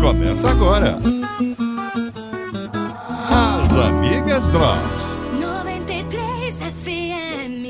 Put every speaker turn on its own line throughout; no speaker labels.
Começa agora. As Amigas Drops.
93 FM.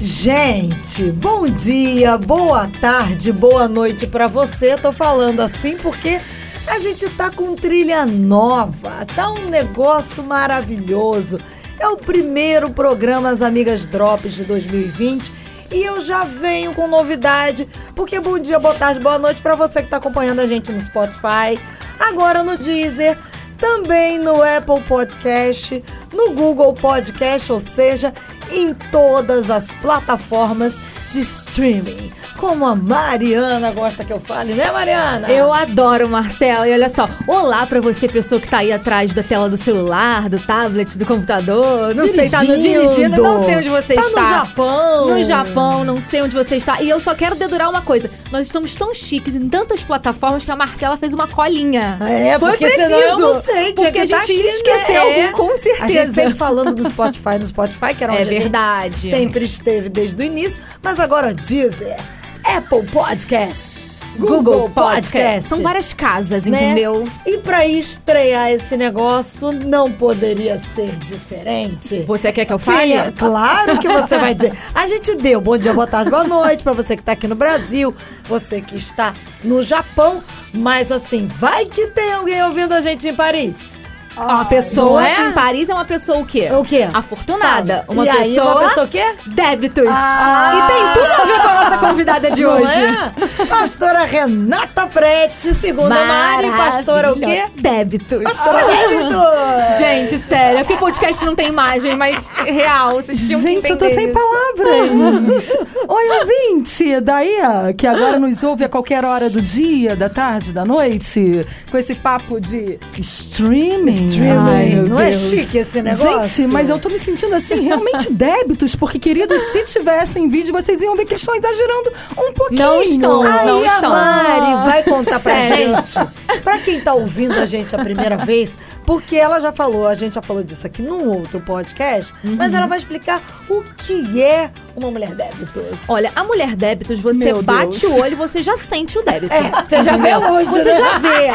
Gente, bom dia, boa tarde, boa noite pra você. Tô falando assim porque a gente tá com trilha nova, tá um negócio maravilhoso. É o primeiro programa As Amigas Drops de 2020 e eu já venho com novidade, porque bom dia, boa tarde, boa noite pra você que tá acompanhando a gente no Spotify, agora no Deezer, também no Apple Podcast, no Google Podcast, ou seja, em todas as plataformas de streaming. Como a Mariana gosta que eu fale, né, Mariana?
Eu adoro, Marcela. E olha só, olá pra você, pessoa que tá aí atrás da tela do celular, do tablet, do computador. Não sei, tá no dirigindo, não sei onde você
tá
está.
no Japão.
No Japão, não sei onde você está. E eu só quero dedurar uma coisa. Nós estamos tão chiques em tantas plataformas que a Marcela fez uma colinha.
É,
Foi
porque
preciso.
eu não sei, tinha
porque
que
a
tá
gente
aqui,
esqueceu,
né?
com
A gente
certeza.
sempre falando do Spotify, no Spotify, que era onde
É verdade.
sempre esteve desde o início, mas agora Deezer, Apple Podcast,
Google Podcast. São várias casas,
né?
entendeu?
E pra estrear esse negócio, não poderia ser diferente.
Você quer que eu fale?
Tinha, claro que você vai dizer. A gente deu bom dia, boa tarde, boa noite pra você que tá aqui no Brasil, você que está no Japão, mas assim, vai que tem alguém ouvindo a gente em Paris.
Uma pessoa
não é?
em Paris é uma pessoa o quê?
O quê?
Afortunada. Uma
E aí,
pessoa.
uma pessoa o quê?
Débitos.
Ah.
E tem tudo a ver com a nossa convidada de
Não
hoje.
é? Pastora Renata Prete, segunda Mari, pastora o quê?
Débitos.
Pastora Débitos.
Gente, sério, é porque o podcast não tem imagem, mas real, vocês tinham
Gente, eu tô sem
isso.
palavras. Oi, ouvinte, daí, que agora nos ouve a qualquer hora do dia, da tarde, da noite, com esse papo de streaming. Ai,
Não é
Deus.
chique esse negócio?
Gente, mas eu tô me sentindo assim, realmente débitos, porque, queridos, se tivessem vídeo, vocês iam ver que estão exagerando um pouquinho.
Não estão.
Aí
não
a
estão.
Mari vai contar pra
Sério.
gente, pra quem tá ouvindo a gente a primeira vez, porque ela já falou, a gente já falou disso aqui num outro podcast, mas
Uhum.
ela vai explicar o que é uma mulher débitos.
Olha, a mulher débitos, você
Meu
bate
Deus.
o olho e você já sente o débito.
É, você já vê longe,
Você
né?
já vê.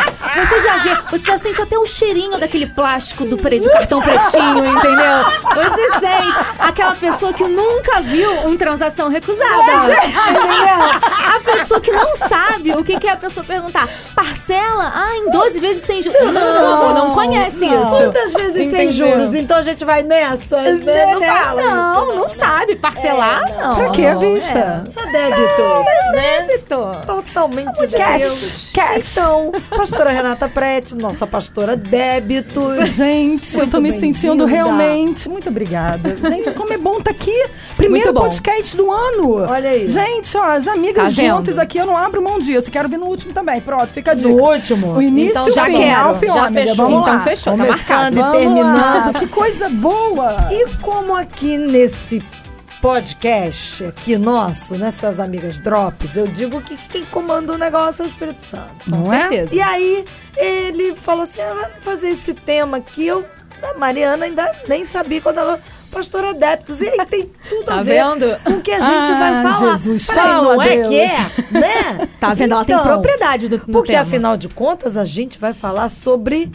Você já vê. Você já sente até o cheirinho daquele plástico do, pre- do cartão pretinho, entendeu? Você sente aquela pessoa que nunca viu um transação recusada. Entendeu? A pessoa que não sabe o que, que é a pessoa perguntar. Parcela? Ah, em 12 vezes sem juros. Não, não conhece isso.
Quantas vezes sem juros? Então a gente vai nessas, né? Não fala isso,
Não, não sabe. Parcelar,
É,
não.
Pra que a
não,
vista?
Só débitos, né?
Débito.
Totalmente de
Cash, cash.
Então, pastora Renata Prete, nossa pastora débitos.
Gente, eu
Muito
tô me sentindo realmente. Muito obrigada. Gente, como é bom estar aqui. Primeiro podcast do ano.
Olha aí.
Gente, ó, as amigas
Tá
juntas aqui, eu não abro mão disso. Quero vir no último também. Pronto, fica a dica.
No último?
O início,
Então já
fim,
quero,
e
já
ômega.
fechou.
Vamos
Então
lá.
fechou, tá marcado.
e terminando.
Que coisa boa.
E como aqui nesse podcast, aqui nosso, nessas amigas drops, eu digo que quem comanda o negócio é o Espírito Santo.
Não
Com
é?
certeza.
E aí ele falou assim: ah, vamos fazer esse tema aqui. Eu, a Mariana ainda nem sabia quando ela. Pastora Adeptos. E aí tem tudo a
Tá
ver
vendo?
com o que a gente
Ah,
vai falar.
Jesus,
Peraí,
fala,
não é
Deus.
que é, né?
Tá vendo? Ela tem
Então,
propriedade do, do
Porque
tema.
afinal de contas a gente vai falar sobre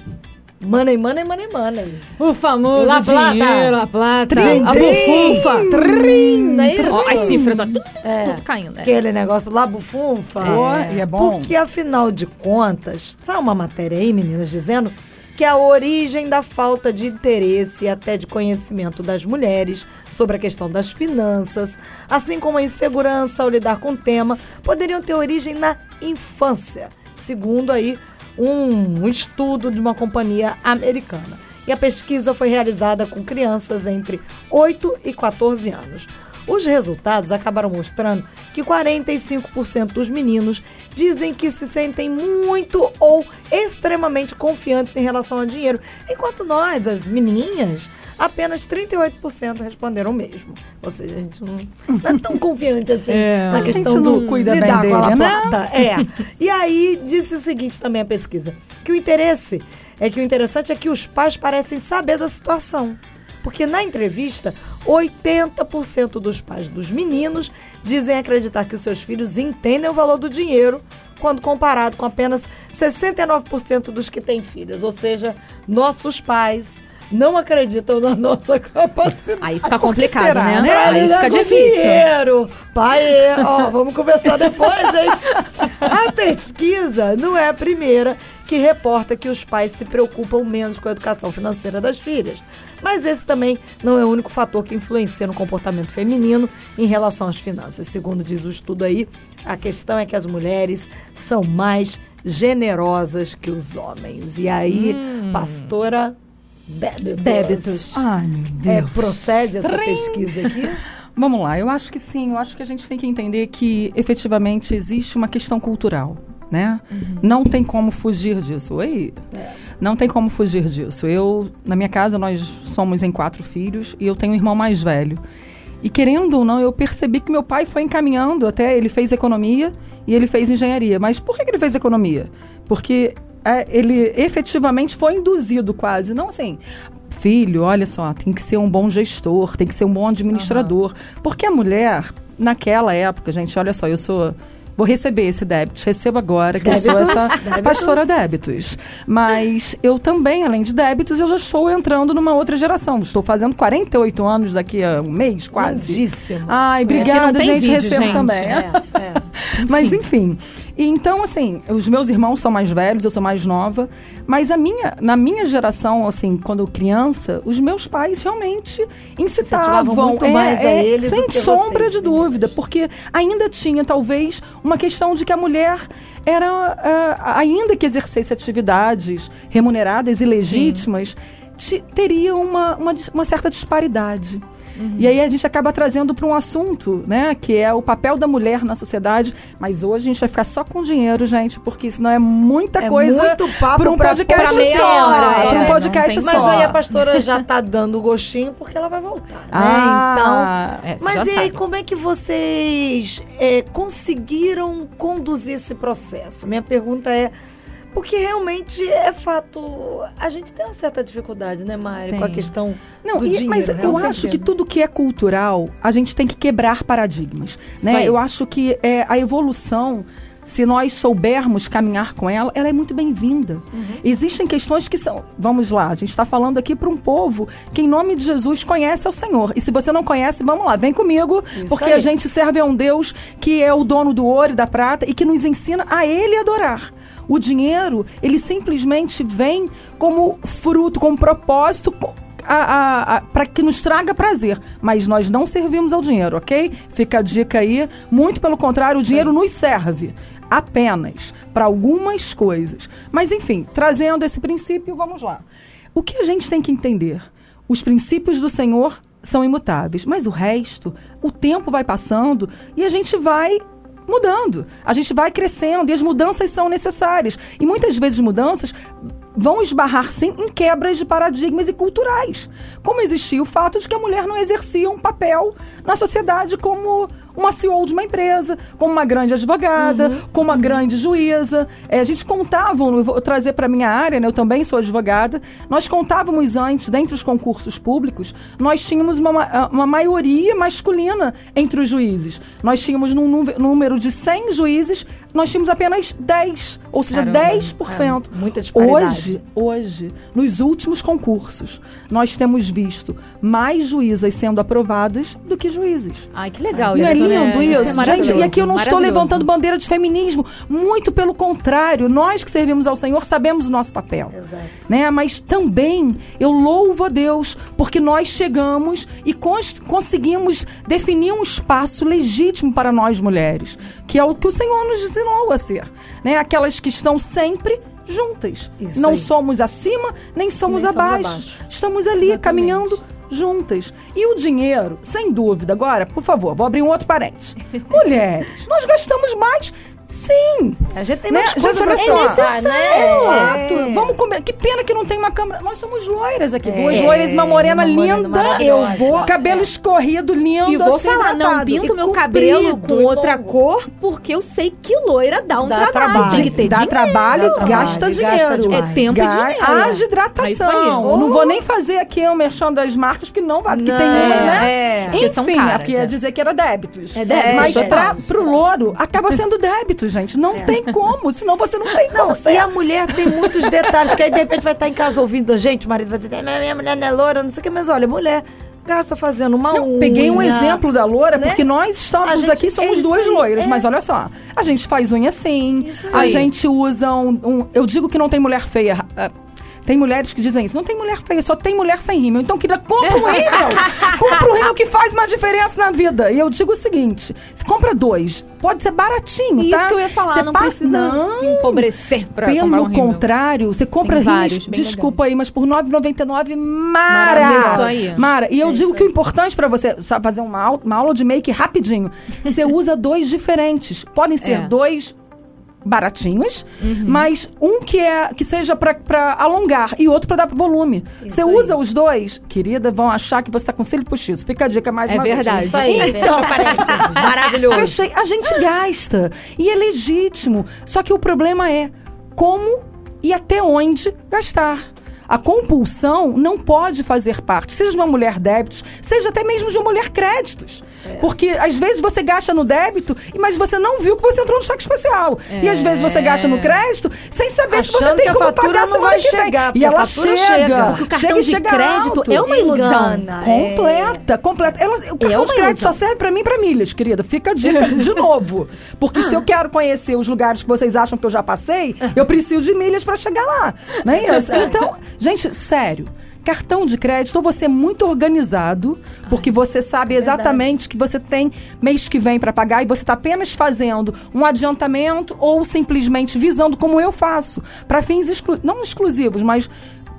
money, money, money, money.
O famoso
La Plata.
dinheiro, a plata,
Trim,
a
trim,
bufunfa.
trim?
Ó, as cifras, ó, tudo,
É.
tudo caindo. né?
Aquele negócio lá, bufunfa.
Ó, e é bom.
Porque, afinal de contas, sabe uma matéria aí, meninas, dizendo que a origem da falta de interesse e até de conhecimento das mulheres sobre a questão das finanças, assim como a insegurança ao lidar com o tema, poderiam ter origem na infância, segundo aí um estudo de uma companhia americana. E a pesquisa foi realizada com crianças entre 8 e 14 anos. Os resultados acabaram mostrando que 45% dos meninos dizem que se sentem muito ou extremamente confiantes em relação ao dinheiro, enquanto nós, as menininhas, apenas 38% responderam o mesmo. Ou seja, a gente não, não é tão confiante assim
É.
na
A gente
questão
não
do
cuida bem
lidar com a
dele, né?
plata. É. E aí disse o seguinte também a pesquisa, que o interesse é que o interessante é que os pais parecem saber da situação. Porque na entrevista, 80% dos pais dos meninos dizem acreditar que os seus filhos entendem o valor do dinheiro quando comparado com apenas 69% dos que têm filhos. Ou seja, nossos pais não acreditam na nossa capacidade.
Aí fica complicado,
será,
né?
né?
Aí fica difícil.
Dinheiro. Pai, ó, vamos conversar depois, hein? A pesquisa não é a primeira que reporta que os pais se preocupam menos com a educação financeira das filhas. Mas esse também não é o único fator que influencia no comportamento feminino em relação às finanças. Segundo diz o estudo aí, a questão é que as mulheres são mais generosas que os homens. E aí, pastora débitos.
Débitos.
Ai, meu
É,
Deus.
procede essa
Trim.
pesquisa aqui?
Vamos lá, eu acho que sim, eu acho que a gente tem que entender que efetivamente existe uma questão cultural, né? Não tem como fugir disso. Oi? Não tem como fugir disso. Eu, na minha casa, nós somos em quatro filhos e eu tenho um irmão mais velho. E querendo ou não, eu percebi que meu pai foi encaminhando até, ele fez economia e ele fez engenharia. Mas por que que ele fez economia? Porque é, ele efetivamente foi induzido quase, não assim, filho, olha só, tem que ser um bom gestor, tem que ser um bom administrador. Porque a mulher, naquela época, gente, olha só, eu sou. Vou receber esse débito, recebo agora, que eu sou
Débitos,
essa
débitos.
pastora débitos. Mas eu também, além de débitos, eu já estou entrando numa outra geração. Estou fazendo 48 anos daqui a um mês, quase.
Lindíssimo.
Ai,
É,
obrigada,
tem
gente,
vídeo,
recebo
gente.
também.
É, é.
Mas enfim. Então, assim, os meus irmãos são mais velhos, eu sou mais nova. Mas a minha, na minha geração, assim, quando criança, os meus pais realmente incitavam.
Muito mais a eles do
Sem sombra
vocês,
de dúvida. Porque ainda tinha, talvez, uma questão de que a mulher era, ah, ainda que exercesse atividades remuneradas e legítimas, ti- teria uma, uma, uma certa disparidade.
Uhum.
E aí a gente acaba trazendo para um assunto, né, que é o papel da mulher na sociedade. Mas hoje a gente vai ficar só com dinheiro, gente, porque senão é muita
É
coisa
muito papo
para um
pra
podcast
meia
só.
hora,
Para
é,
um
não
podcast só.
Mas aí a pastora já tá dando gostinho porque ela vai voltar, né?
Ah,
então,
é,
mas e aí,
sabe.
como é que vocês é, conseguiram conduzir esse processo? Minha pergunta é. Porque realmente é fato. A gente tem uma certa dificuldade, né, Mário, com a questão
Não,
do
e-
dinheiro.
mas eu acho que tudo que é cultural, a gente tem que quebrar paradigmas.
Isso
Né?
aí.
Eu acho que é, a evolução, se nós soubermos caminhar com ela, ela é muito bem-vinda.
Uhum.
Existem questões que são. Vamos lá, a gente está falando aqui para um povo que, em nome de Jesus, conhece ao Senhor. E se você não conhece, vamos lá, vem comigo,
Isso
porque
aí.
a gente serve a um Deus que é o dono do ouro e da prata e que nos ensina a Ele adorar. O dinheiro, ele simplesmente vem como fruto, como propósito, para que nos traga prazer. Mas nós não servimos ao dinheiro, ok? Fica a dica aí. Muito pelo contrário, o dinheiro nos serve apenas para algumas coisas. Mas enfim, trazendo esse princípio, vamos lá. O que a gente tem que entender? Os princípios do Senhor são imutáveis, mas o resto, o tempo vai passando e a gente vai mudando. A gente vai crescendo e as mudanças são necessárias. E muitas vezes mudanças vão esbarrar sim em quebras de paradigmas e culturais. Como existia o fato de que a mulher não exercia um papel na sociedade como uma CEO de uma empresa, como uma grande advogada, como uma grande juíza. É, a gente contava, vou trazer para minha área, né, eu também sou advogada, nós contávamos antes, dentre os concursos públicos, nós tínhamos uma, ma- uma maioria masculina entre os juízes. Nós tínhamos num número- número de 100 juízes, nós tínhamos apenas 10, ou seja,
Caramba.
10%.
É, muita disparidade.
Hoje, hoje, nos últimos concursos, nós temos visto mais juízas sendo aprovadas do que juízes.
Ai, que legal
Não é
isso,
lindo
né?
isso?
é
Gente, e aqui eu não estou levantando bandeira de feminismo. Muito pelo contrário, nós que servimos ao Senhor sabemos o nosso papel.
Exato.
Né? Mas também eu louvo a Deus porque nós chegamos e cons- conseguimos definir um espaço legítimo para nós mulheres, que é o que o Senhor nos ensinou a ser. Né? Aquelas que estão sempre juntas.
Isso
não
aí.
somos acima, nem somos,
Nem somos
abaixo.
abaixo.
Estamos ali
Exatamente.
caminhando juntas. E o dinheiro, sem dúvida, agora, por favor, vou abrir um outro parênteses. Mulheres, nós gastamos mais, sim.
A gente tem
Né?
mais
Gente,
coisa
olha
pra pensar, né?
Exato.
É.
Vamos comer. Que pena que não tem uma câmera. Nós somos loiras aqui.
É,
Duas loiras e uma morena
uma
linda. Eu vou. Cabelo escorrido, lindo.
E vou
assim,
falar, não pinto
E
meu cabelo com
e
outra cor, porque eu sei que loira dá um
Dá
trabalho.
trabalho.
Tem que ter
Dá
dinheiro.
trabalho,
Dá
gasta dinheiro.
gasta demais.
É tempo e
Ga-
dinheiro.
Haja
É isso
hidratação. Eu não vou nem fazer aqui o merchan das marcas, porque não vai, porque tem
Não,
uma, né?
é.
Enfim,
caras,
aqui ia
é.
dizer que era débitos.
É débito,
Mas pra, pro louro, acaba sendo débitos. gente. Não tem como, senão você não tem
Não,
como.
e a mulher tem muitos detalhes, porque aí de repente vai estar em casa ouvindo a gente, o marido vai dizer, "Minha- minha mulher não é loura, não sei o que, mas olha, mulher gasta fazendo uma
Não,
unha.
peguei um exemplo da loura,
né?
porque nós estamos
gente-
aqui,
é
somos
isso
duas loiras,
é.
mas olha só. A gente faz unha sim,
Isso
a gente usa um, um- Eu digo que não tem mulher feia. Tem mulheres que dizem isso. Não tem mulher feia, só tem mulher sem rímel. Então, querida, compra um rímel. compra um rímel que faz uma diferença na vida. E eu digo o seguinte: se compra dois, pode ser baratinho,
Isso
tá?
que eu ia falar,
Você
não
passa-
precisa
Não.
se empobrecer pra comprar
Pelo
um rímel.
contrário, você compra rímel, desculpa aí, mas por R$ 9,99,
Maravilhoso.
Mara!
Isso aí.
Mara, e eu
É
digo
isso
que o importante pra você fazer uma aula, uma aula de make rapidinho, você usa dois diferentes. Podem ser
É.
dois baratinhos,
Uhum.
mas um que é que seja pra- pra alongar e outro pra dar volume. você
aí.
usa os dois, querida, vão achar que você tá com cílio postiço. Fica a dica mais
É
uma vez.
verdade.
Isso aí,
Então,
maravilhoso.
Fechei. A gente gasta. E é legítimo. Só que o problema é como e até onde gastar. A compulsão não pode fazer parte, seja de uma mulher débitos, seja até mesmo de uma mulher créditos.
É.
Porque às vezes você gasta no débito, mas você não viu que você entrou no cheque especial. E às vezes você gasta no crédito sem saber se você
É. Achando
tem
que a
como
fatura
pagar
não vai chegar,
E ela chega.
chega.
Porque o cartão
chega
de
chega
crédito
alto.
é uma ilusão.
Engana, é.
Completa, completa. Ela, o cartão
uma
de crédito só serve pra mim e pra milhas, querida. Fica a dica de novo. Porque se eu quero conhecer os lugares que vocês acham que eu já passei, eu preciso de milhas pra chegar lá. Não é isso? Então, gente, sério. Cartão de crédito, ou você é muito organizado, porque você sabe exatamente que você tem mês que vem pra pagar e você está apenas fazendo um adiantamento ou simplesmente visando como eu faço, para fins exclu não exclusivos, mas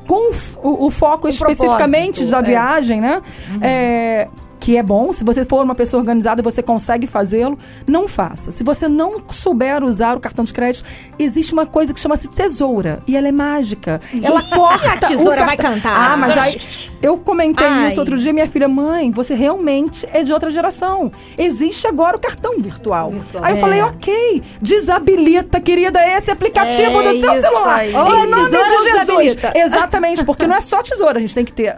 com o o, o foco especificamente
propósito,
da
é.
viagem, né? É, que é bom, se você for uma pessoa organizada, você consegue fazê-lo, não faça. Se você não souber usar o cartão de crédito, existe uma coisa que chama-se tesoura. E ela é mágica. Ela corta.
a tesoura
o
vai cantar.
Ah, mas aí. Eu comentei
Ai.
isso outro dia, minha filha, mãe, você realmente é de outra geração. Existe agora o cartão virtual. Aí eu
É.
falei, ok, desabilita, querida, esse aplicativo
É
do seu celular.
aí.
Em nome de Jesus.
desabilita.
Exatamente, porque não é só tesoura, a gente tem que ter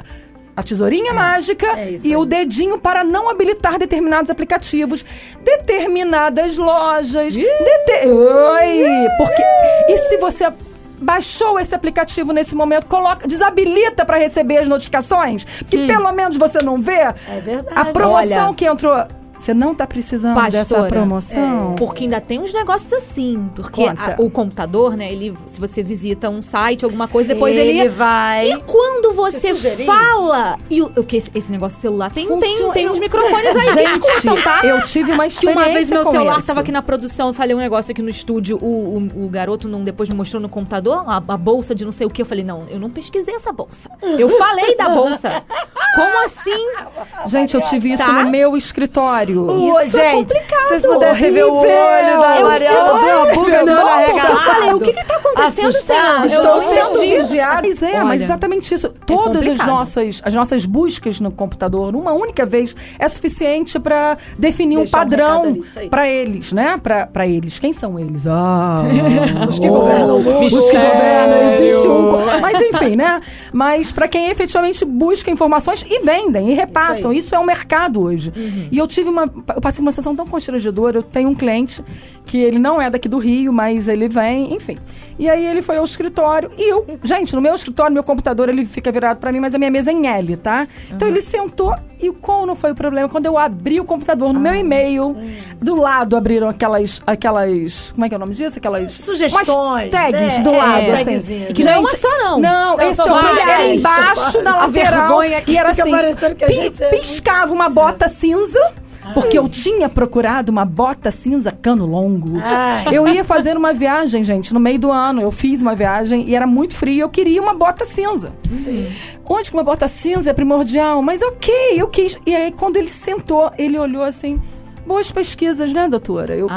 a tesourinha mágica
É
e
aí.
o dedinho para não habilitar determinados aplicativos, determinadas lojas. dete- Oi! Porque. E se você baixou esse aplicativo nesse momento, coloca, desabilita para receber as notificações, que pelo menos você não vê
É verdade.
a promoção
Olha.
que entrou. Você não tá precisando dessa
Pastora,
promoção?
Porque ainda tem uns negócios assim. Porque a- o computador, né? Ele, se você visita um site, alguma coisa, depois ele.
Ele vai...
E quando você fala. E o, o que esse, esse negócio celular tem, tem,
Funciona-
tem uns microfones aí que
Gente,
escutam, tá?
eu tive uma
Que
experiência
uma vez meu celular
isso.
tava aqui na produção, eu falei um negócio aqui no estúdio, o, o, o garoto não, depois me mostrou no computador a, a bolsa de não sei o que. Eu falei, não, eu não pesquisei essa bolsa. Eu falei da bolsa. Como assim?
Gente, eu tive isso
Tá?
no meu escritório.
O,
Isso é
gente,
complicado.
se vocês pudessem ver o olho da
Eu
Mariana, deu uma buga no olho
horrível.
arregalado.
Eu falei, o que que tá acontecendo,
Assustado.
Senhor?
Estou sendo
entendi.
vigiada. É, mas
Olha,
exatamente isso. Todas as
complicado.
nossas, as nossas buscas no computador, uma única vez, é suficiente para definir um
Deixar um
padrão
recado ali, isso aí.
para eles, né? Para eles. Quem são eles? Ah,
Os que governam o mundo.
Os que governam, existe um. co- Mas enfim, né? Mas para quem efetivamente busca informações e vendem e repassam. Isso, é um mercado hoje.
Uhum.
E eu tive uma. Eu passei uma situação tão constrangedora. Eu tenho um cliente que ele não é daqui do Rio, mas ele vem, enfim. E aí ele foi ao escritório. E eu, gente, no meu escritório, meu computador, ele fica virado para mim, mas a minha mesa é em L, tá? Então ele sentou. E qual não foi o problema? Quando eu abri o computador no meu e-mail, do lado abriram aquelas. aquelas. Como é que é o nome disso? Aquelas.
Sugestões,
tags
né?
do
É,
lado, assim.
tagzinhas.
E que não é uma só, não.
Não,
Não,
esse é problema. Era embaixo da
A
lateral. e era assim.
é
piscava uma bota cinza. Porque eu tinha procurado uma bota cinza cano longo.
Ai.
Eu ia fazer uma viagem, gente, no meio do ano. Eu fiz uma viagem e era muito frio eu queria uma bota cinza. Onde que uma bota cinza é primordial? Mas ok, eu quis. E aí, quando ele sentou, ele olhou assim. Boas pesquisas, né, doutora? Eu,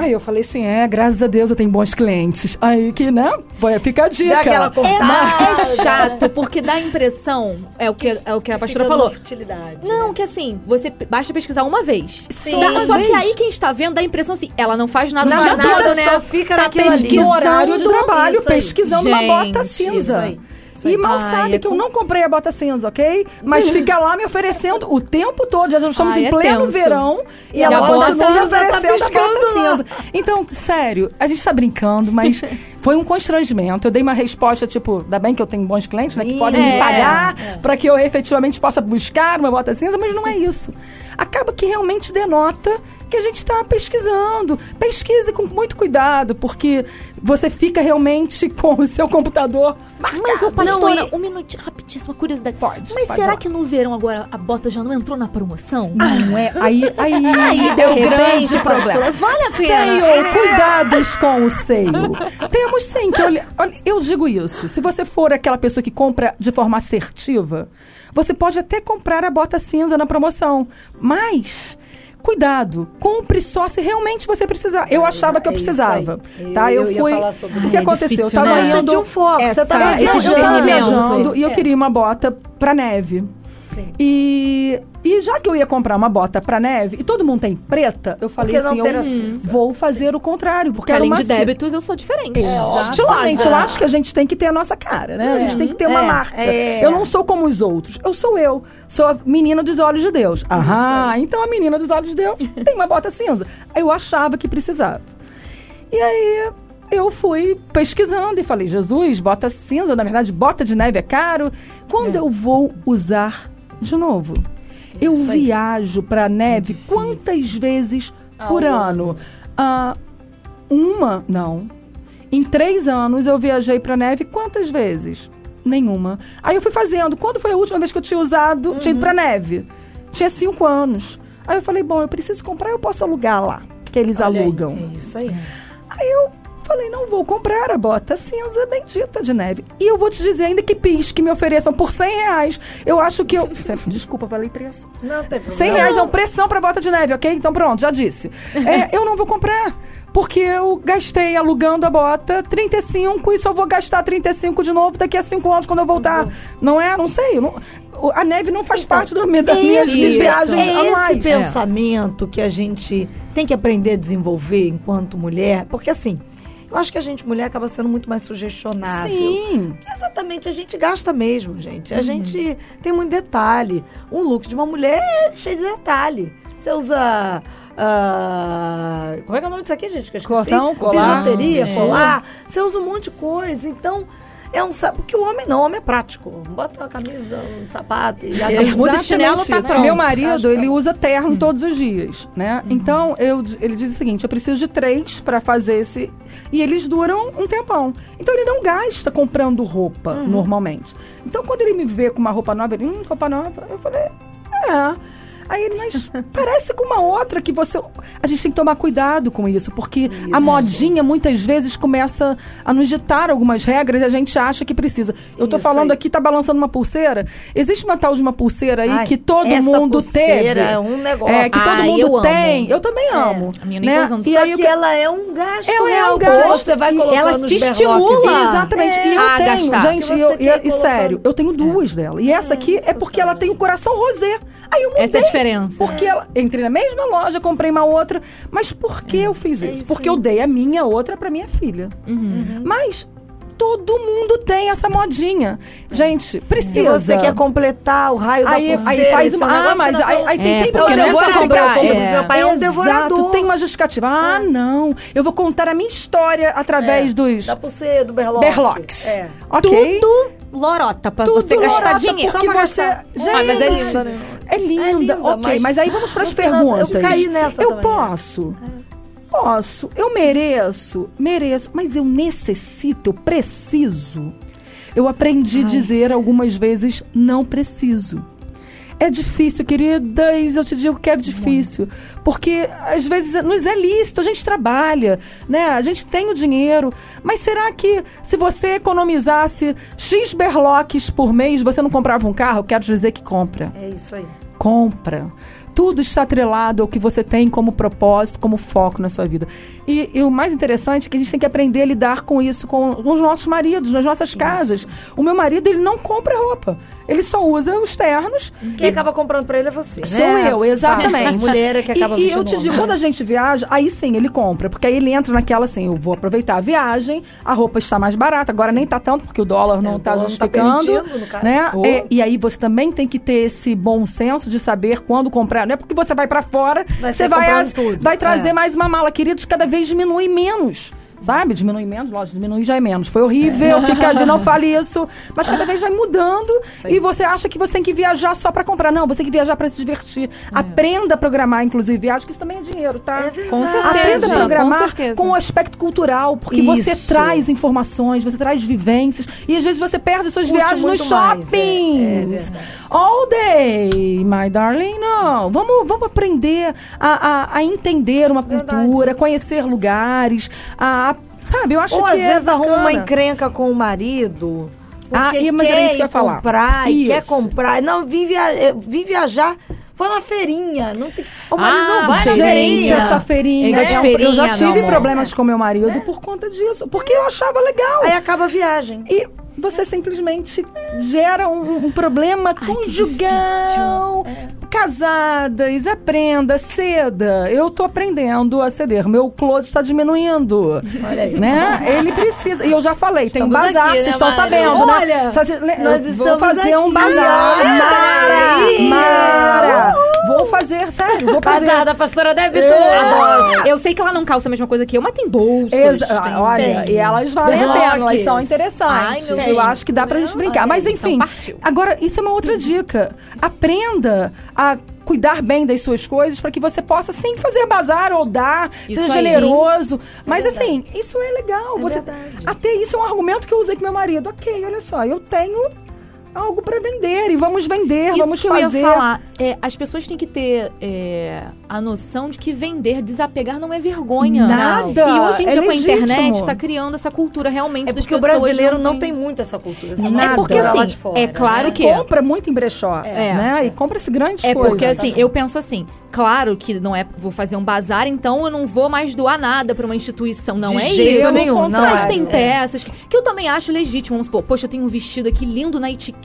Aí eu falei assim, é, graças a Deus eu tenho bons clientes. Aí que, né, vai ficar a dica.
Dá aquela
É,
cortada.
é chato, porque dá a impressão, é o que, é o que a pastora
Fica
falou.
numa futilidade.
Não, que assim, você basta pesquisar uma vez.
Sim.
Dá-
Uma
só que aí quem está vendo dá a impressão assim, ela não faz nada
Não
o dia
faz nada,
todo, né?
só fica
tá pesquisando.
no horário de trabalho, pesquisando uma bota cinza.
Aí.
E mal
Ai,
sabe
é
que eu
com-
não comprei a bota cinza, ok? Mas fica lá me oferecendo o tempo todo. Já estamos
Ai,
em
é
pleno
tenso.
verão e,
E a
ela
bota
continua me
cinza tá
oferecendo a bota
lá.
cinza. Então, sério, a gente tá brincando, mas foi um constrangimento. Eu dei uma resposta, tipo, ainda bem que eu tenho bons clientes, né? Que
Ih,
podem me
é.
pagar pra que eu efetivamente possa buscar uma bota cinza, mas não é isso. Acaba que realmente denota que a gente está pesquisando. Pesquise com muito cuidado, porque você fica realmente com o seu computador
Mas, ô, pastora,
Não, e-
um minutinho, rapidíssimo, curiosidade.
Pode,
Mas
pode
será
falar.
que no verão agora a bota já não entrou na promoção?
Não é. Aí, aí,
Aí, de
é o
repente,
grande
pastora,
problema.
vale a pena.
Seio, cuidados com o seio. Temos sim que olha, olha, eu digo isso. Se você for aquela pessoa que compra de forma assertiva, você pode até comprar a bota cinza na promoção, mas Cuidado, compre só se realmente você precisar. Eu achava que eu
é
precisava, tá?
Eu-
Eu, fui. o que
É
aconteceu?
difícil,
eu tava
né?
Indo
de um foco.
essa-
você tava
esse
não, eu tava viajando e eu
É.
queria uma bota pra neve.
Sim.
E, e já que eu ia comprar uma bota pra neve e todo mundo tem preta, eu falei assim, eu
a cinza?
vou fazer o contrário, porque
além de débitos, eu sou diferente.
Exatamente, eu acho que a gente tem que ter a nossa cara, né? A gente tem que ter uma
É,
marca.
é.
Eu não sou como os outros, eu sou eu. Sou a menina dos olhos de Deus. Aham, então a menina dos olhos de Deus tem uma bota cinza. Eu achava que precisava. E aí eu fui pesquisando e falei, Jesus, bota cinza, na verdade, bota de neve é caro. Quando eu vou usar de novo? Eu
Isso aí.
viajo pra neve quantas vezes por ano? Ah, uma? Não. Em três anos eu viajei pra neve quantas vezes? Nenhuma. Aí eu fui fazendo. Quando foi a última vez que eu tinha usado, tinha ido pra neve? Tinha cinco anos. Aí eu falei, bom, eu preciso comprar, eu posso alugar lá. Que eles
Olha aí,
alugam.
É isso aí.
Aí eu falei, não vou comprar a bota cinza bendita de neve. E eu vou te dizer ainda que PIS que me ofereçam por 100 reais. Eu acho que eu... Desculpa, falei preço.
Não tem problema.
100 reais é um pressão pra bota de neve, ok? Então pronto, já disse. É, eu não vou comprar. Porque eu gastei alugando a bota 35 e só vou gastar 35 de novo daqui a 5 anos quando eu voltar. Não é? Não sei. não- a neve não faz parte do, das minhas
Esse-
viagens
é
anuais.
esse pensamento que a gente tem que aprender a desenvolver enquanto mulher, porque assim, eu acho que a gente mulher acaba sendo muito mais sugestionável.
Sim.
Exatamente, a gente gasta mesmo, gente. A gente tem muito detalhe. Um look de uma mulher é cheio de detalhe. Você usa. ah, como é que é o nome disso aqui, gente? Que eu esqueci.
Cordão, colar.
Bijuteria,
É.
colar. Você usa um monte de coisa. Então, é um. sa- Porque o homem não, o homem é prático. Bota uma camisa, um sapato e já
Bermuda e
Exatamente
chinelo tá pronto.
Meu marido, ele
tá.
usa terno todos os dias, né? Então, eu, ele diz o seguinte, eu preciso de três pra fazer esse... E eles duram um tempão. Então, ele não gasta comprando roupa,
Uhum.
normalmente. Então, quando ele me vê com uma roupa nova, ele, hum, roupa nova, eu falei, é... Aí ele, mas parece com uma outra que você. A gente tem que tomar cuidado com isso, porque a modinha muitas vezes começa a nos ditar algumas regras e a gente acha que precisa. Eu tô
Isso
falando
aí.
aqui, tá balançando uma pulseira. Existe uma tal de uma pulseira aí
Ai,
que todo
essa
mundo
pulseira
teve.
é um negócio.
É, que todo
Ai,
mundo
eu amo.
tem. Eu também amo.
A minha nem
né?
usando.
E
Só
aí,
que ela é um gasto
Ela é um gasto.
Você vai colocando
ela te
berloques.
estimula.
Exatamente. E eu
a
tenho,
gastar.
gente, e, eu- e- e sério, eu tenho duas dela. E essa aqui é porque ela tem o coração rosé. Aí eu mudei.
Essa é a diferença.
Porque ela, entrei na mesma loja, comprei uma outra. Mas por que eu fiz isso?
isso
Porque eu dei a minha outra pra minha filha.
Uhum.
Mas todo mundo tem essa modinha. Gente,
Se
precisa.
você quer completar o raio
Aí,
da pulseira...
aí faz
é
uma.
um
Ah, mas aí, aí tem,
É,
tem
Eu
é
devo
só
comprar, como
é.
meu pai, é um
Exato,
devorador.
tem uma justificativa. Ah, não. Eu vou contar a minha história através dos
Da pulseira, do berloque.
berlocks.
É.
Ok?
Tudo lorota pra
Tudo
você gastar dinheiro.
Porque você. Gente,
Ah, mas é linda, né?
É linda,
É linda,
ok. Mas,
mas
aí vamos para as
final, eu
perguntas.
caí nessa
Eu
também.
posso. Posso. Eu mereço. Mereço. Mas eu necessito, eu preciso. Eu aprendi a dizer algumas vezes não preciso. É difícil, queridas, eu te digo que é difícil. Porque às vezes nos é lícito, a gente trabalha, né? A gente tem o dinheiro. Mas será que se você economizasse X berloques por mês, você não comprava um carro? Quero dizer que compra
É isso aí.
compra. tudo está atrelado ao que você tem como propósito, como foco na sua vida. E, e o mais interessante é que a gente tem que aprender a lidar com isso com, com os nossos maridos, nas nossas casas. O meu marido, ele não compra roupa. Ele só usa os ternos.
Quem acaba comprando pra ele é você, né?
Sou eu, exatamente.
A mulher é que acaba
E, e eu te digo, quando a gente viaja, aí sim ele compra. Porque aí ele entra naquela assim, eu vou aproveitar a viagem, a roupa está mais barata. Agora nem tá tanto, porque o dólar não
É, não tá
justificando.
caso.
né?
Oh.
É, e aí você também tem que ter esse bom senso de saber quando comprar. Não é porque você vai pra fora,
Vai
você vai, as-
tudo.
vai trazer
É.
mais uma mala. Queridos, cada vez diminui menos. Sabe? Diminui menos, lógico, diminuir já é menos. Foi horrível, fica de não fale isso. Mas cada vez vai mudando e você acha que você tem que viajar só pra comprar. Não, você tem que viajar pra se divertir. Aprenda a programar, inclusive, viagem, que isso também é dinheiro, tá?
É verdade.
Com
Aprenda
certeza,
a programar
com
com o aspecto cultural, porque você
Isso.
traz informações, você traz vivências, e às vezes você perde suas
Curte
viagens nos
mais, é, é
shoppings.
verdade.
All day, my darling, não. Vamos, vamos aprender a, a, a entender uma
Verdade.
cultura, conhecer lugares, a- sabe, eu acho
Ou
que
às
é
vezes arruma uma encrenca com o marido.
Ah, e- mas era isso que eu ia falar.
comprar e quer
Isso.
comprar. Não, vim, via- eh, vim viajar. Foi na feirinha. Não tem... O marido
Ah,
não vai na
Gente,
feirinha.
essa feirinha. É um-
feirinha,
eu já tive
amor.
problemas com meu marido por conta disso. Porque eu achava legal.
Aí acaba a viagem.
E você simplesmente gera um, um problema conjugal. Casadas, aprenda, ceda. Eu tô aprendendo a ceder. Meu close está diminuindo.
Olha aí.
Né? Ele precisa. E eu já falei, tem um
Estamos
bazar, vocês
né,
estão
Mari?
sabendo,
Olha,
né? Se- le-
nós estamos
fazer um
aqui.
bazar.
Olha
Mara!
aí.
Mara! Vou fazer, sério, vou fazer.
Bazar da pastora Débito.
Adoro. Eu sei que ela não calça a mesma coisa que eu, mas tem bolsas.
Exa-
tem-
ah, olha,
tem.
e elas valem a pena, elas são interessantes.
Ai, meu
eu acho que dá pra gente brincar.
Ai,
Mas
então
enfim,
partiu.
agora isso é uma outra dica. Aprenda a cuidar bem das suas coisas para que você possa sim fazer bazar ou dar,
Isso
seja
aí.
generoso. Mas assim, isso é legal.
É
você,
verdade.
até isso é um argumento que eu usei com meu marido. Ok, olha só, eu tenho algo para vender e vamos vender,
Isso
vamos
que
fazer.
eu ia falar. É, as pessoas têm que ter é, a noção de que vender, desapegar não é vergonha.
Nada.
E hoje em
É
dia, com a internet, tá criando essa cultura realmente
É
das
porque o brasileiro não tem muito essa cultura. Você
Nada.
vai
É porque assim,
de fora,
é claro
né?
que
compra muito em brechó,
É.
né? E compra-se grandes
É
coisas.
porque assim, eu penso assim, claro que não é vou fazer um bazar, então eu não vou mais doar nada pra uma instituição, não
De
é
jeito
isso.
nenhum, não
Mas
é.
tem
É.
peças que, que eu também acho legítimo, vamos supor, poxa, eu tenho um vestido aqui lindo na etiqueta.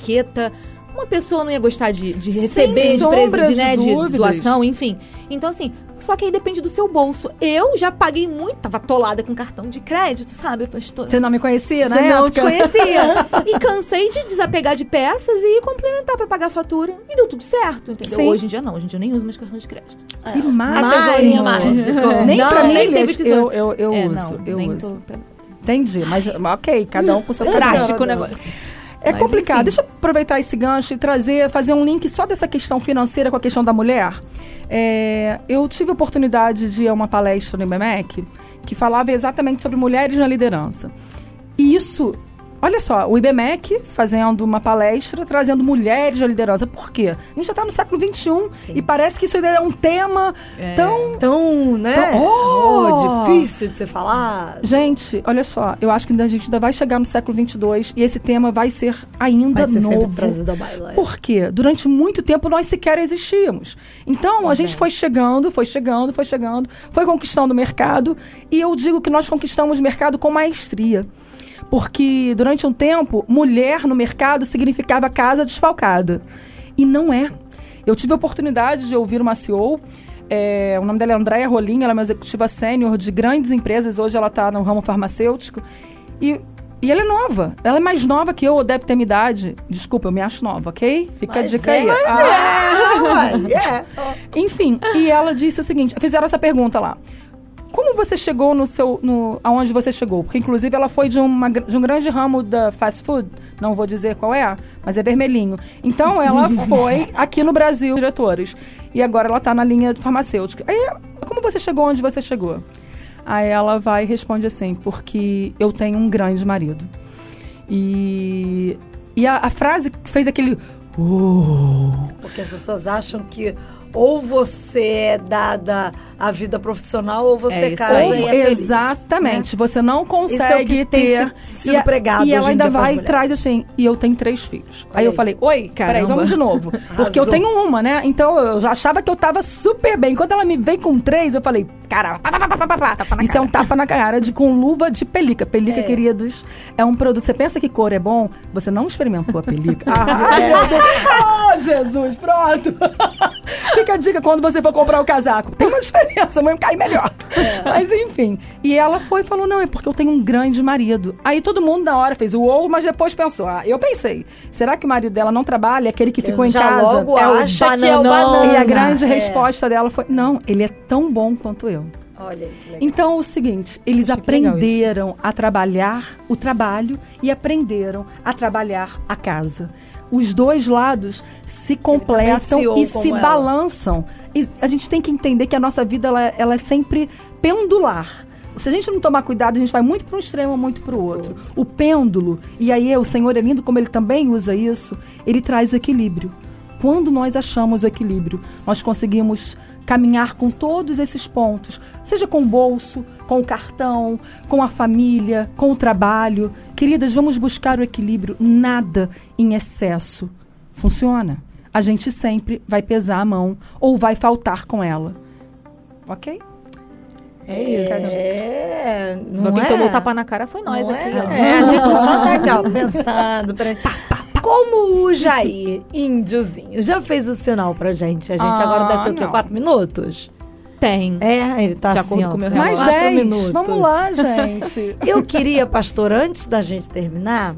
Uma pessoa não ia gostar de, de receber de presente,
de
né, de doação, enfim. Então assim, só que aí depende do seu bolso. Eu já paguei muito, tava atolada com cartão de crédito, sabe, pastor?
Você não me conhecia, né?
não te conhecia. e cansei de desapegar de peças e complementar pra pagar a fatura. E deu tudo certo, entendeu?
Sim.
Hoje em dia não, hoje em dia eu nem uso mais cartão de crédito.
Que
tesourinha
máximo.
mágico.
Nem
Não,
pra
nem
milhas
teve
eu, eu, eu
É,
uso.
não,
eu uso. Entendi, mas ok, cada um com seu
Drástico
padrão.
o negócio.
É
Mas,
complicado.
enfim.
Deixa eu aproveitar esse gancho e trazer, fazer um link só dessa questão financeira com a questão da mulher. É, eu tive a oportunidade de ir a uma palestra no IBMEC que falava exatamente sobre mulheres na liderança. E isso, olha só, o IBMEC fazendo uma palestra trazendo mulheres na liderança. Por quê? A gente já está no século XXI e parece que isso ainda é um tema tão
Então, né?
Então, oh!
Oh, difícil de você falar.
Gente, olha só, eu acho que a gente ainda vai chegar no século 22 e esse tema vai ser ainda
Vai ser
novo.
trazido à é.
Por quê? Durante muito tempo nós sequer existíamos. Então, a gente foi chegando, foi chegando, foi chegando, foi conquistando o mercado. E eu digo que nós conquistamos o mercado com maestria. Porque durante um tempo, mulher no mercado significava casa desfalcada. E não é. Eu tive a oportunidade de ouvir uma CEO. é, o nome dela é Andréia Rolim, ela é uma executiva sênior de grandes empresas. Hoje ela está no ramo farmacêutico. E, e ela é nova. Ela é mais nova que eu, ou deve ter minha idade. Desculpa, eu me acho nova, ok? Fica
Mas
a dica
é,
aí.
mas
Ah,
Ué, é.
enfim, e ela disse o seguinte: fizeram essa pergunta lá. Como você chegou no seu. No, aonde você chegou? Porque, inclusive, ela foi de, uma, de um grande ramo da fast food, não vou dizer qual é, mas é vermelhinho. Então, ela foi aqui no Brasil, diretores. E agora ela está na linha de farmacêutica. Aí, como você chegou onde você chegou? Aí ela vai e responde assim: porque eu tenho um grande marido. E, e a, a frase que fez aquele. "Oh",
Porque as pessoas acham que ou você é dada a vida profissional ou você
É
casa
aí.
e é feliz,
Exatamente.
né?
Você não
é
consegue
tem
ter.
si- sido
e,
pregado
e ela ainda vai e traz assim. E eu tenho três filhos.
Olha
aí eu
aí.
falei: Oi, peraí,
Caramba.
vamos de novo. Porque eu tenho uma, né? Então eu já achava que eu tava super bem. Quando ela me veio com três, eu falei: Cara, pá, pá, pá, isso é um tapa na cara de com luva de pelica. Pelica, queridos, é um produto. Você pensa que cor é bom? Você não experimentou a pelica. Meu Deus. Oh, Jesus, pronto. Fica a dica quando você for comprar o casaco. Tem uma diferença, mas cai melhor. Mas enfim. E ela foi e falou: não, é porque eu tenho um grande marido. Aí todo mundo na hora fez o ou, mas depois pensou: ah, eu pensei, será que o marido dela não trabalha? É aquele que ficou em casa?
logo
É o
acha que é o banana.
E a grande
É.
resposta dela foi: não, ele é tão bom quanto eu.
Olha.
Então, é o seguinte, eles
Acho
aprenderam a trabalhar o trabalho e aprenderam a trabalhar a casa. Os dois lados se completam e se
ela.
balançam. E a gente tem que entender que a nossa vida ela, ela é sempre pendular. Se a gente não tomar cuidado, a gente vai muito para um extremo, muito para o outro. O pêndulo, e aí o Senhor é lindo como ele também usa isso, ele traz o equilíbrio. Quando nós achamos o equilíbrio, nós conseguimos caminhar com todos esses pontos, seja com o bolso, com o cartão, com a família, com o trabalho. Queridas, vamos buscar o equilíbrio, nada em excesso. Funciona. A gente sempre vai pesar a mão ou vai faltar com ela. Ok?
É isso.
É, não
Quem
é?
tomou tapa na cara foi nós
Não
aqui.
é? É, a gente só tá aqui, ó, pensando. peraí. Como o Jair, índiozinho, já fez o sinal pra gente. A gente
Ah,
agora deve ter o quê?
não.
Quatro minutos?
Tem.
É, ele tá
De
assim,
acordo
ó.
com o meu
Mais
quatro
10.
minutos.
Vamos lá, gente.
Eu queria, pastor, antes da gente terminar,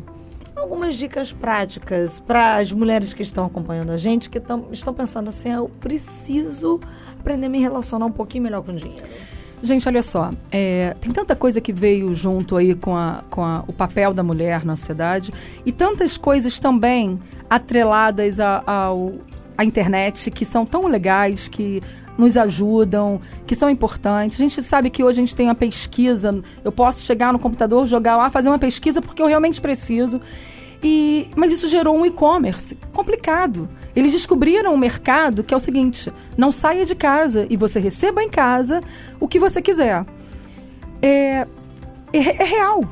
algumas dicas práticas para as mulheres que estão acompanhando a gente, que tão, estão pensando assim, eu preciso aprender a me relacionar um pouquinho melhor com o dinheiro.
Gente, olha só, é, tem tanta coisa que veio junto aí com, a, com a- o papel da mulher na sociedade e tantas coisas também atreladas a- ao, à internet que são tão legais, que nos ajudam, que são importantes. A gente sabe que hoje a gente tem uma pesquisa, eu posso chegar no computador, jogar lá, fazer uma pesquisa porque eu realmente preciso. E, mas isso gerou um e-commerce complicado. Eles descobriram um mercado que é o seguinte: não saia de casa e você receba em casa o que você quiser. É, é, é real.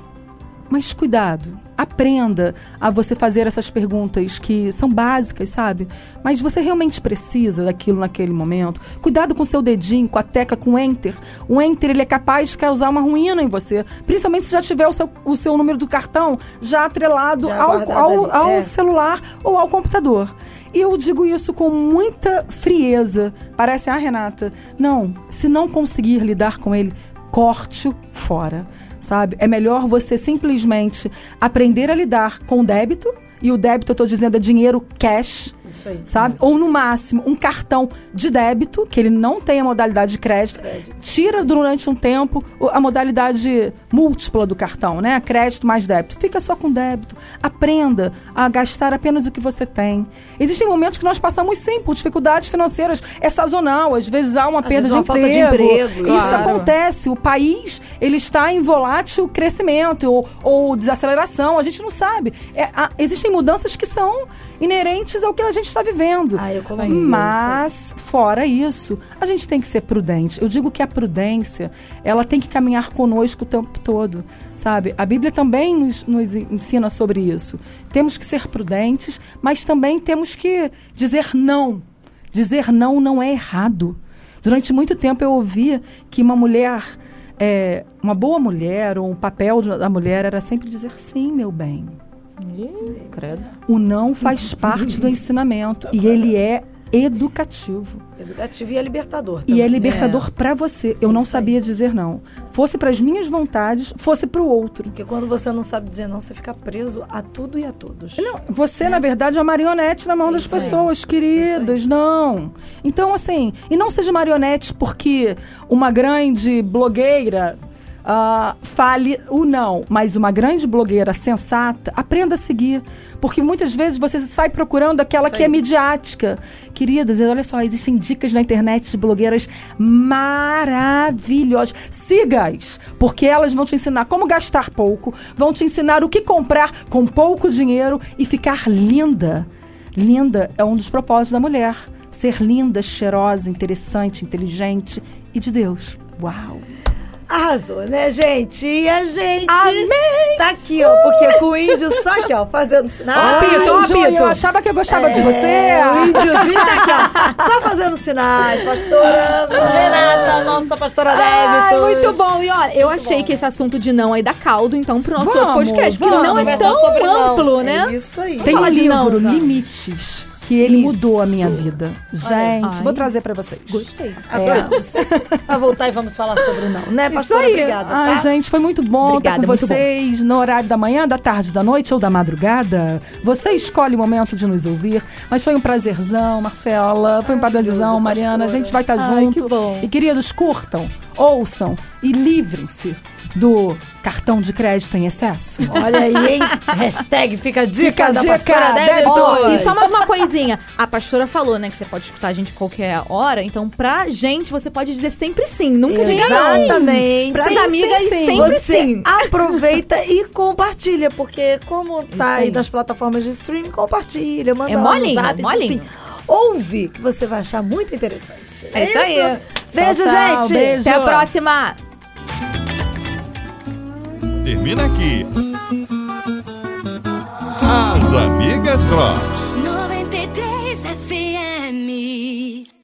Mas cuidado. Aprenda a você fazer essas perguntas que são básicas, sabe? Mas você realmente precisa daquilo naquele momento. Cuidado com o seu dedinho, com a tecla, com o enter. O enter ele é capaz de causar uma ruína em você. Principalmente se já tiver o seu, o seu número do cartão já atrelado
Já
ao, ao, ao
é.
celular ou ao computador. E eu digo isso com muita frieza. Parece, ah, Renata, não, se não conseguir lidar com ele, corte-o fora, sabe? É melhor você simplesmente aprender a lidar com débito. E o débito, eu estou dizendo, é dinheiro cash,
Isso aí.
sabe? Ou no máximo um cartão de débito, que ele não tem a modalidade de crédito, tira durante um tempo a modalidade múltipla do cartão, né? Crédito mais débito. Fica só com débito. Aprenda a gastar apenas o que você tem. Existem momentos que nós passamos sim por dificuldades financeiras. É sazonal, às vezes há uma
Às
perda de
uma falta de
emprego.
emprego,
Isso
claro.
acontece. O país ele está em volátil crescimento ou, ou desaceleração. A gente não sabe. É, há- existem mudanças que são inerentes ao que a gente está vivendo.
A economia,
Mas, fora isso, a gente tem que ser prudente. Eu digo que a prudência, ela tem que caminhar conosco o tempo todo, sabe? A Bíblia também nos, nos ensina sobre isso. Temos que ser prudentes, mas também temos que dizer não. Dizer não não é errado. Durante muito tempo eu ouvia que uma mulher, é, uma boa mulher, ou um papel da mulher era sempre dizer sim, meu bem.
Ih, credo.
O não faz parte do ensinamento e ele é educativo.
Educativo e é libertador
E é
também.
libertador pra você. Eu não
Isso aí.
sabia dizer não. Fosse para as minhas vontades, fosse para o outro.
Porque quando você não sabe dizer não, você fica preso a tudo e a todos.
Não, você, na verdade, é uma marionete na mão das
Isso aí.
pessoas, queridas. Não. Então, assim, e não seja marionete porque uma grande blogueira ah, fale o não, mas uma grande blogueira sensata, aprenda a seguir. Porque muitas vezes você sai procurando aquela que é midiática. Queridas, olha só, existem dicas na internet de blogueiras maravilhosas. Siga-as, porque elas vão te ensinar como gastar pouco, vão te ensinar o que comprar com pouco dinheiro e ficar linda. Linda é um dos propósitos da mulher. ser linda, cheirosa, interessante, inteligente e de Deus. Uau!
Arrasou, né, gente? E a gente
Amém!
tá aqui, ó, porque com o índio só aqui, ó, fazendo sinal.
apito, ó,
Ju,
apito.
eu achava que eu gostava de você.
É, o índiozinho tá aqui, ó, só fazendo sinais. Pastora Renata, nossa pastora Débito.
muito bom. E olha, eu achei que esse assunto de não aí dá caldo, então, pro nosso
Vamos,
outro podcast, porque
vamos
não é tão
sobre não.
amplo, né?
É isso aí.
Tem um livro,
tá?
Limites, que ele
Isso.
mudou a minha vida. Gente,
Ai.
vou trazer pra vocês.
Gostei.
Adoramos. Vai voltar e vamos falar sobre não, né, pastora? Obrigada, tá?
Ai, gente, foi muito bom
Obrigada,
estar com vocês no horário da manhã, da tarde, da noite ou da madrugada. Você escolhe o momento de nos ouvir. Mas foi um prazerzão, Marcela. Foi um prazerzão, Mariana. A
pastora.
gente vai estar
Ai,
junto.
que bom.
E queridos, curtam, ouçam e livrem-se do cartão de crédito em excesso.
Olha aí, hein? Hashtag fica a dica
Fica
da
dica,
pastora
Débito.
E só mais uma coisinha. A pastora falou, né, que você pode escutar a gente qualquer hora. Então, pra gente, você pode dizer sempre sim. Nunca diga não.
Exatamente.
Pras
Sim,
amigas,
sim, sim.
sempre
Você
sim.
aproveita e compartilha, porque como tá aí nas plataformas de streaming, compartilha, manda
É
lá no
molinho,
zap,
molinho.
assim, ouve, que você vai achar muito interessante.
É isso aí.
Beijo,
Tchau, tchau,
gente.
beijo.
Até a próxima
termina aqui. As Amigas Drops.
93 FM.